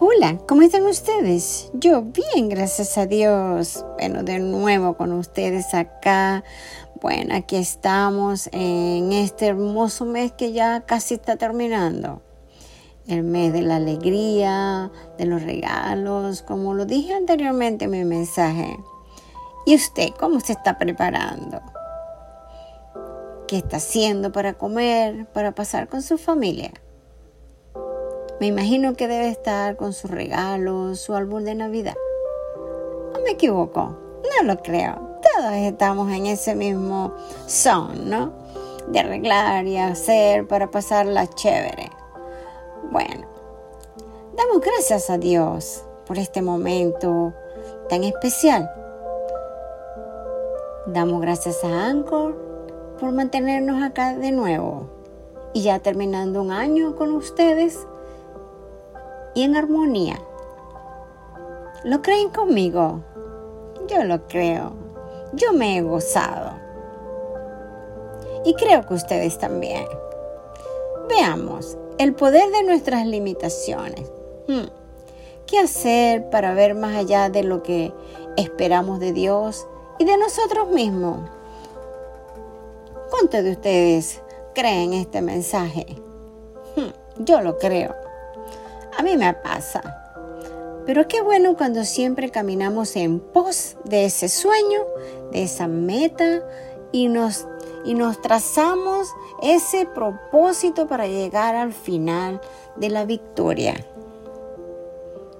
Hola, ¿cómo están ustedes? Yo bien, gracias a Dios. Bueno, de nuevo con ustedes acá. Bueno, aquí estamos en este hermoso mes que ya casi está terminando. El mes de la alegría, de los regalos, como lo dije anteriormente en mi mensaje. ¿Y usted cómo se está preparando? ¿Qué está haciendo para comer, para pasar con su familia? Me imagino que debe estar con sus regalos, su álbum de Navidad. ¿No me equivoco? No lo creo. Todos estamos en ese mismo son, ¿no? De arreglar y hacer para pasarla chévere. Bueno, damos gracias a Dios por este momento tan especial. Damos gracias a Anchor por mantenernos acá de nuevo. Y ya terminando un año con ustedes, en armonía. ¿Lo creen conmigo? Yo lo creo. Yo me he gozado. Y creo que ustedes también. Veamos el poder de nuestras limitaciones. Hmm. ¿Qué hacer para ver más allá de lo que esperamos de Dios y de nosotros mismos? ¿Cuántos de ustedes creen este mensaje? Hmm. Yo lo creo. A mí me pasa. Pero qué bueno cuando siempre caminamos en pos de ese sueño, de esa meta y nos, y nos trazamos ese propósito para llegar al final de la victoria.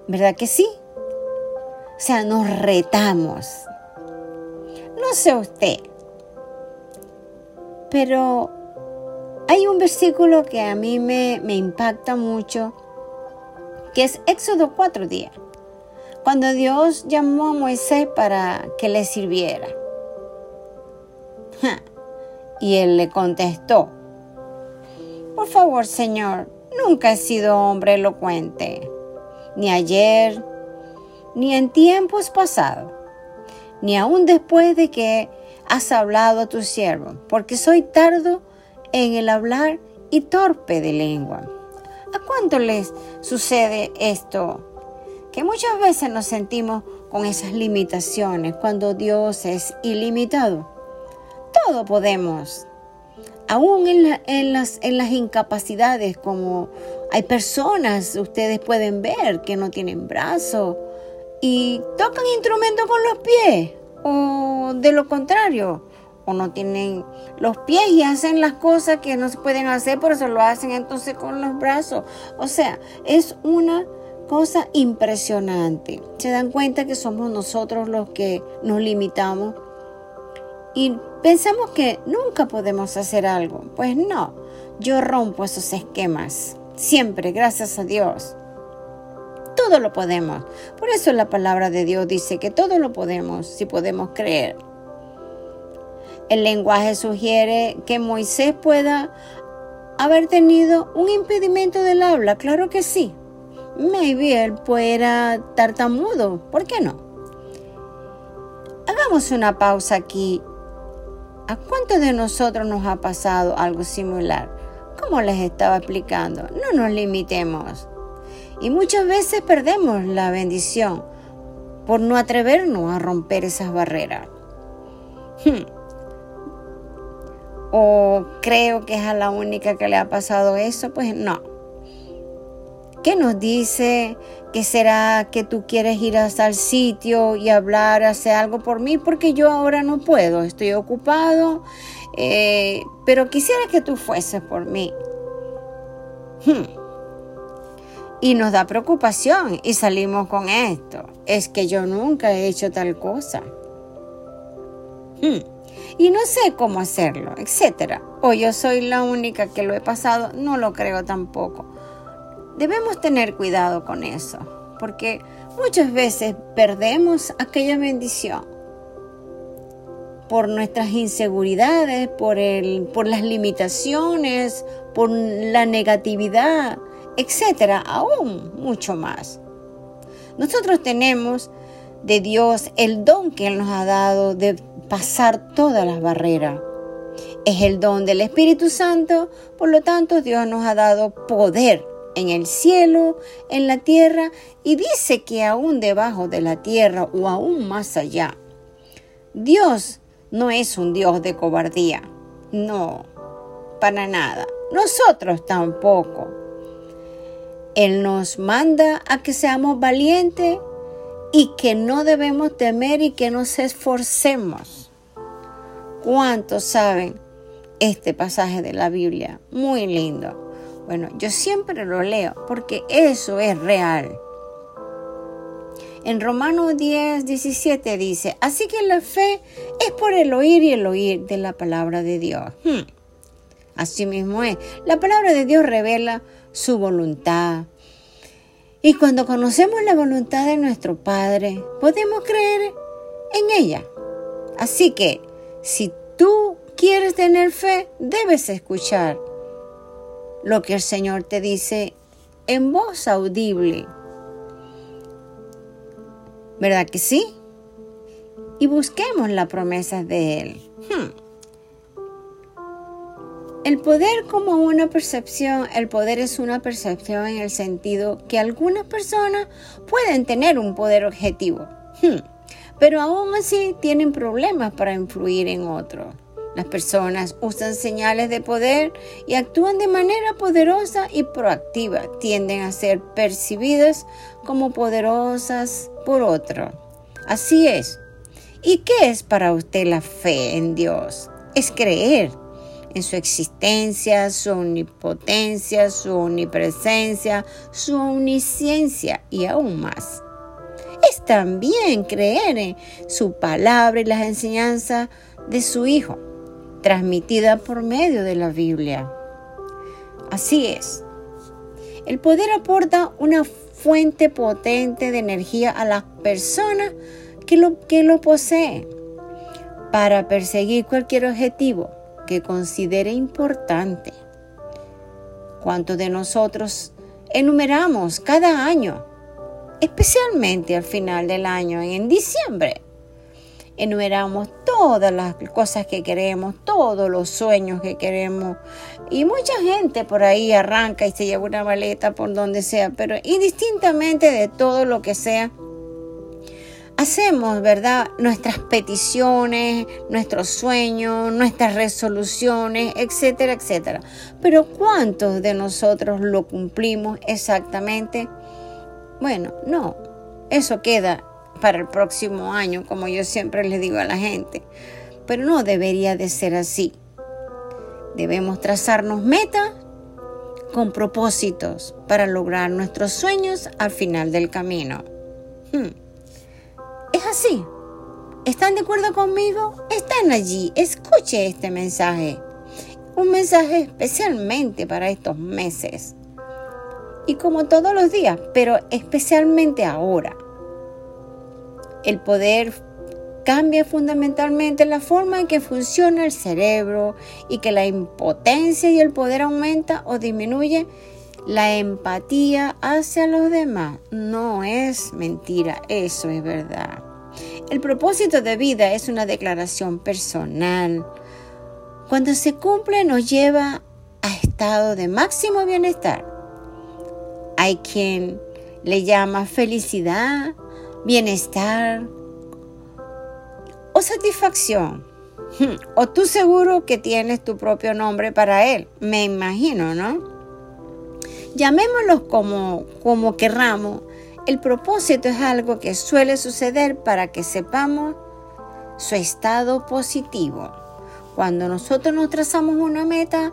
¿Verdad que sí? O sea, nos retamos. No sé usted, pero hay un versículo que a mí me, me impacta mucho que es Éxodo 4.10, cuando Dios llamó a Moisés para que le sirviera. Y él le contestó, por favor Señor, nunca he sido hombre elocuente, ni ayer, ni en tiempos pasados, ni aún después de que has hablado a tu siervo, porque soy tardo en el hablar y torpe de lengua. ¿A cuánto les sucede esto? Que muchas veces nos sentimos con esas limitaciones cuando Dios es ilimitado. Todo podemos. Aún en, las, en las incapacidades, como hay personas, ustedes pueden ver que no tienen brazos y tocan instrumentos con los pies, o de lo contrario, no tienen los pies y hacen las cosas que no se pueden hacer, por eso lo hacen entonces con los brazos. O sea, es una cosa impresionante. Se dan cuenta que somos nosotros los que nos limitamos y pensamos que nunca podemos hacer algo. Pues no, yo rompo esos esquemas. Siempre, gracias a Dios. Todo lo podemos. Por eso la palabra de Dios dice que todo lo podemos si podemos creer. El lenguaje sugiere que Moisés pueda haber tenido un impedimento del habla, claro que sí. Maybe él fuera tartamudo, ¿por qué no? Hagamos una pausa aquí. ¿A cuántos de nosotros nos ha pasado algo similar? Como les estaba explicando, no nos limitemos. Y muchas veces perdemos la bendición por no atrevernos a romper esas barreras. Hmm o creo que es a la única que le ha pasado eso, pues no. ¿Qué nos dice que será que tú quieres ir hasta el sitio y hablar, hacer algo por mí? Porque yo ahora no puedo, estoy ocupado, eh, pero quisiera que tú fueses por mí. Hmm. Y nos da preocupación y salimos con esto. Es que yo nunca he hecho tal cosa. Hmm y no sé cómo hacerlo, etc. O yo soy la única que lo he pasado, no lo creo tampoco. Debemos tener cuidado con eso, porque muchas veces perdemos aquella bendición por nuestras inseguridades, por, el, por las limitaciones, por la negatividad, etcétera, aún mucho más. Nosotros tenemos de Dios el don que Él nos ha dado de pasar todas las barreras. Es el don del Espíritu Santo, por lo tanto Dios nos ha dado poder en el cielo, en la tierra y dice que aún debajo de la tierra o aún más allá. Dios no es un Dios de cobardía, no, para nada. Nosotros tampoco. Él nos manda a que seamos valientes y que no debemos temer y que nos esforcemos. ¿Cuántos saben este pasaje de la Biblia? Muy lindo. Bueno, yo siempre lo leo porque eso es real. En Romanos 10, 17 dice, así que la fe es por el oír y el oír de la palabra de Dios. Hmm. Así mismo es. La palabra de Dios revela su voluntad. Y cuando conocemos la voluntad de nuestro Padre, podemos creer en ella. Así que, si tú quieres tener fe, debes escuchar lo que el Señor te dice en voz audible. ¿Verdad que sí? Y busquemos las promesas de Él. Hmm. El poder como una percepción, el poder es una percepción en el sentido que algunas personas pueden tener un poder objetivo, hmm. Pero aún así tienen problemas para influir en otros. Las personas usan señales de poder y actúan de manera poderosa y proactiva. Tienden a ser percibidas como poderosas por otro. Así es. ¿Y qué es para usted la fe en Dios? Es creer en su existencia, su omnipotencia, su omnipresencia, su omnisciencia y aún más. Es también creer en su palabra y las enseñanzas de su Hijo transmitida por medio de la Biblia. Así es. El poder aporta una fuente potente de energía a las personas que lo, que lo poseen para perseguir cualquier objetivo que considere importante. ¿Cuántos de nosotros enumeramos cada año, especialmente al final del año, en diciembre? enumeramos todas las cosas que queremos, todos los sueños que queremos. Y mucha gente por ahí arranca y se lleva una maleta por donde sea, pero indistintamente de todo lo que sea, hacemos, ¿verdad? Nuestras peticiones, nuestros sueños, nuestras resoluciones, etcétera, etcétera. Pero ¿cuántos de nosotros lo cumplimos exactamente? Bueno, no, eso queda para el próximo año, como yo siempre le digo a la gente. Pero no debería de ser así. Debemos trazarnos metas con propósitos para lograr nuestros sueños al final del camino. Hmm. Es así. ¿Están de acuerdo conmigo? Están allí. Escuche este mensaje. Un mensaje especialmente para estos meses. Y como todos los días, pero especialmente ahora el poder cambia fundamentalmente la forma en que funciona el cerebro y que la impotencia y el poder aumenta o disminuye la empatía hacia los demás. No es mentira, eso es verdad. El propósito de vida es una declaración personal. Cuando se cumple nos lleva a estado de máximo bienestar. Hay quien le llama felicidad, bienestar o satisfacción. O tú seguro que tienes tu propio nombre para él, me imagino, ¿no? Llamémoslo como, como querramos, el propósito es algo que suele suceder para que sepamos su estado positivo. Cuando nosotros nos trazamos una meta,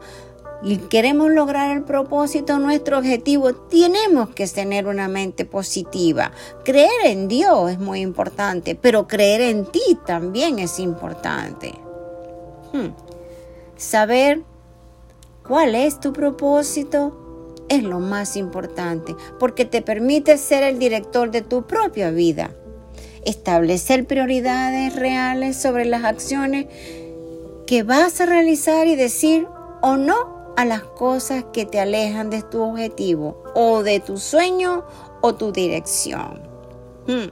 y queremos lograr el propósito, nuestro objetivo, tenemos que tener una mente positiva. Creer en Dios es muy importante, pero creer en ti también es importante. Hmm. Saber cuál es tu propósito es lo más importante, porque te permite ser el director de tu propia vida. Establecer prioridades reales sobre las acciones que vas a realizar y decir o no a las cosas que te alejan de tu objetivo o de tu sueño o tu dirección. Hmm.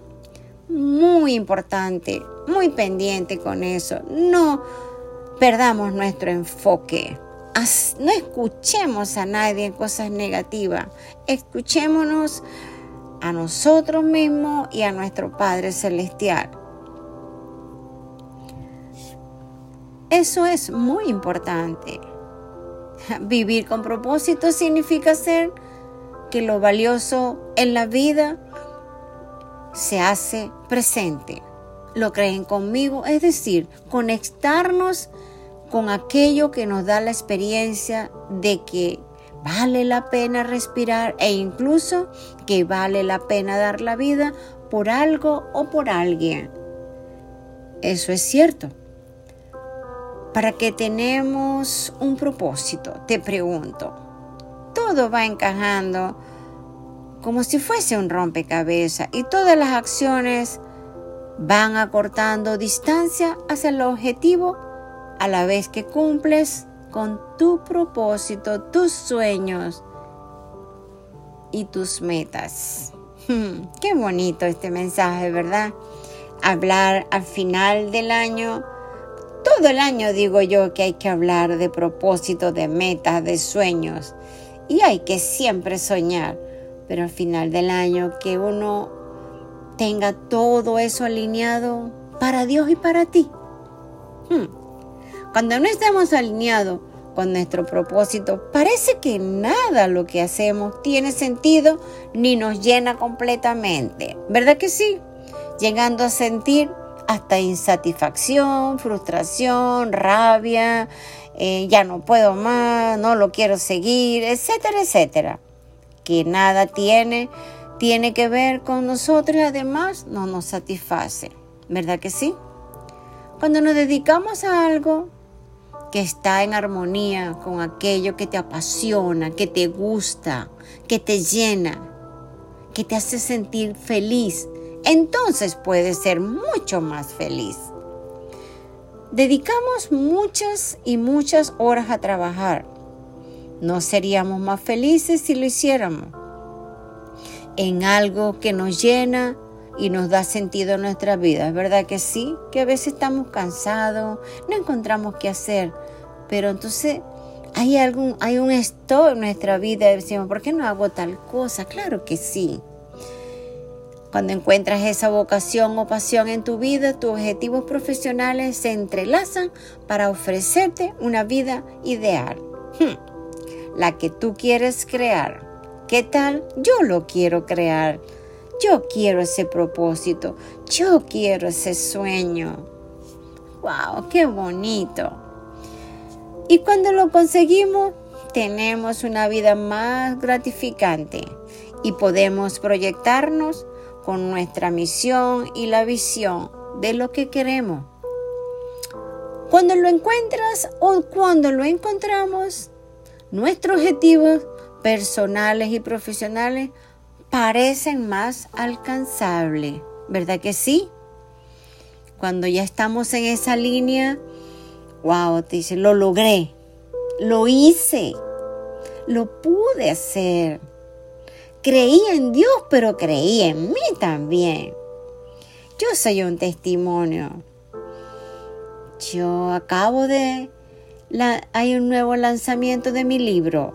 Muy importante, muy pendiente con eso. No perdamos nuestro enfoque. no escuchemos a nadie en cosas negativas. Escuchémonos a nosotros mismos y a nuestro Padre Celestial. Eso es muy importante. Vivir con propósito significa ser que lo valioso en la vida se hace presente. Lo creen conmigo, es decir, conectarnos con aquello que nos da la experiencia de que vale la pena respirar e incluso que vale la pena dar la vida por algo o por alguien. Eso es cierto. ¿Para qué tenemos un propósito? Te pregunto. Todo va encajando como si fuese un rompecabezas y todas las acciones van acortando distancia hacia el objetivo a la vez que cumples con tu propósito, tus sueños y tus metas. Hmm, qué bonito este mensaje, ¿verdad? Hablar al final del año todo el año digo yo que hay que hablar de propósito, de metas, de sueños. Y hay que siempre soñar. Pero al final del año que uno tenga todo eso alineado para Dios y para ti. Hmm. Cuando no estamos alineados con nuestro propósito, parece que nada lo que hacemos tiene sentido ni nos llena completamente. ¿Verdad que sí? Llegando a sentir hasta insatisfacción, frustración, rabia, eh, ya no puedo más, no lo quiero seguir, etcétera, etcétera. Que nada tiene, tiene que ver con nosotros y además no nos satisface. ¿Verdad que sí? Cuando nos dedicamos a algo que está en armonía con aquello que te apasiona, que te gusta, que te llena, que te hace sentir feliz, entonces puedes ser mucho más feliz. Dedicamos muchas y muchas horas a trabajar. ¿No seríamos más felices si lo hiciéramos? En algo que nos llena y nos da sentido a nuestra vida. ¿Es verdad que sí? Que a veces estamos cansados, no encontramos qué hacer, pero entonces hay, algún, hay un stop en nuestra vida decimos, ¿por qué no hago tal cosa? Claro que sí. Cuando encuentras esa vocación o pasión en tu vida, tus objetivos profesionales se entrelazan para ofrecerte una vida ideal. Hmm. La que tú quieres crear. ¿Qué tal? Yo lo quiero crear. Yo quiero ese propósito. Yo quiero ese sueño. ¡Wow! ¡Qué bonito! Y cuando lo conseguimos, tenemos una vida más gratificante y podemos proyectarnos con nuestra misión y la visión de lo que queremos. Cuando lo encuentras o cuando lo encontramos, nuestros objetivos personales y profesionales parecen más alcanzables, ¿verdad que sí? Cuando ya estamos en esa línea, wow, te dice, lo logré, lo hice, lo pude hacer Creía en Dios, pero creía en mí también. Yo soy un testimonio. Yo acabo de... hay un nuevo lanzamiento de mi libro.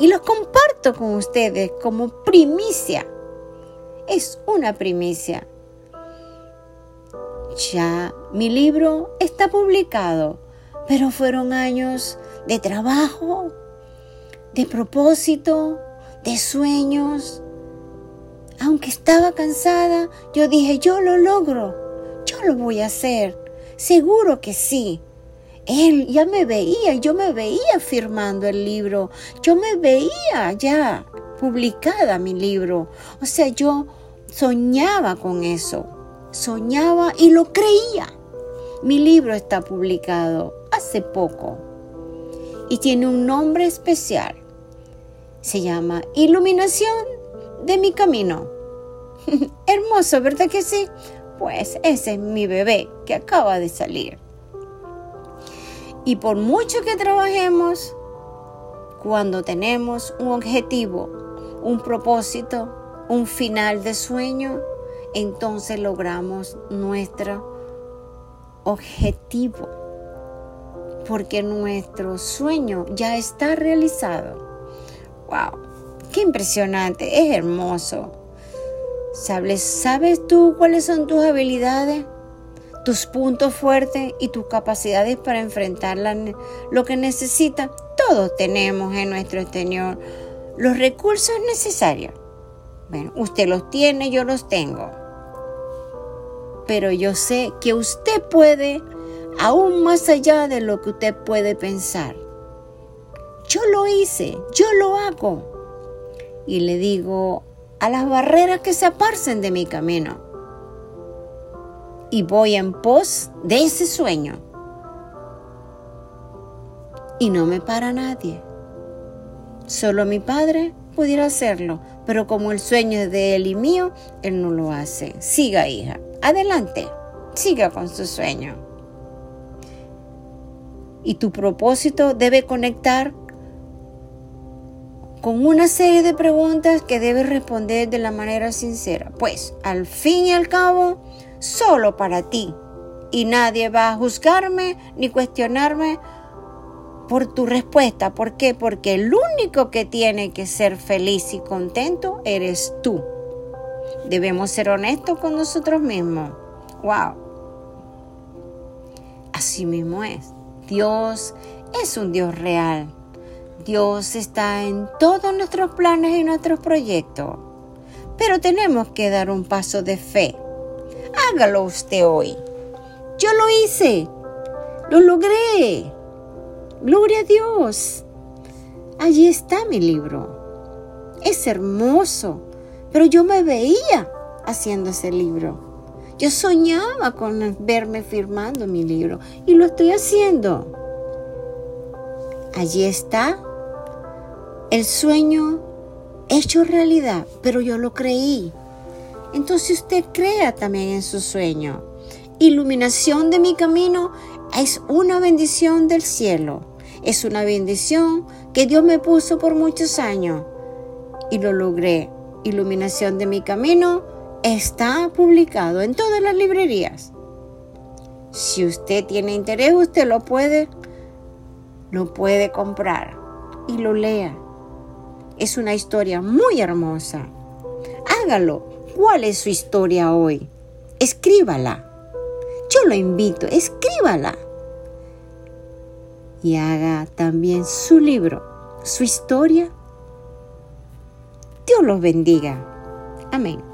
Y lo comparto con ustedes como primicia. Es una primicia. Ya mi libro está publicado, pero fueron años de trabajo, de propósito, de sueños. Aunque estaba cansada, yo dije, yo lo logro, yo lo voy a hacer, seguro que sí. Él ya me veía, yo me veía firmando el libro, yo me veía ya publicada mi libro. O sea, yo soñaba con eso, soñaba y lo creía. Mi libro está publicado hace poco y tiene un nombre especial se llama Iluminación de mi camino. Hermoso, ¿verdad que sí? Pues ese es mi bebé que acaba de salir. Y por mucho que trabajemos, cuando tenemos un objetivo, un propósito, un final de sueño, entonces logramos nuestro objetivo. porque nuestro sueño ya está realizado. ¡Wow! ¡Qué impresionante! Es hermoso. ¿Sabes, ¿Sabes tú cuáles son tus habilidades? tus puntos fuertes y tus capacidades para enfrentar lo que necesitas. Todos tenemos en nuestro exterior los recursos necesarios. Bueno, usted los tiene, yo los tengo. Pero yo sé que usted puede aún más allá de lo que usted puede pensar. Yo lo hice, yo lo hago. Y le digo a las barreras que se aparcen de mi camino. Y voy en pos de ese sueño. Y no me para nadie. Solo mi padre pudiera hacerlo, pero como el sueño es de él y mío, él no lo hace. Siga, hija. Adelante. Siga con su sueño. Y tu propósito debe conectar con una serie de preguntas que debes responder de la manera sincera. Pues, al fin y al cabo, solo para ti. Y nadie va a juzgarme ni cuestionarme por tu respuesta. ¿Por qué? Porque el único que tiene que ser feliz y contento eres tú. Debemos ser honestos con nosotros mismos. ¡Wow! Así mismo es. Dios es un Dios real. Dios está en todos nuestros planes y nuestros proyectos. Pero tenemos que dar un paso de fe. Hágalo usted hoy. Yo lo hice. Lo logré. Gloria a Dios. Allí está mi libro. Es hermoso. Pero yo me veía haciendo ese libro. Yo soñaba con verme firmando mi libro y lo estoy haciendo. Allí está el sueño hecho realidad, pero yo lo creí. Entonces usted crea también en su sueño. Iluminación de mi camino es una bendición del cielo. Es una bendición que Dios me puso por muchos años y lo logré. Iluminación de mi camino está publicado en todas las librerías. Si usted tiene interés, usted lo puede, lo puede comprar y lo lea. Es una historia muy hermosa. Hágalo. ¿Cuál es su historia hoy? Escríbala. Yo lo invito, escríbala. Y haga también su libro, su historia. Dios los bendiga. Amén.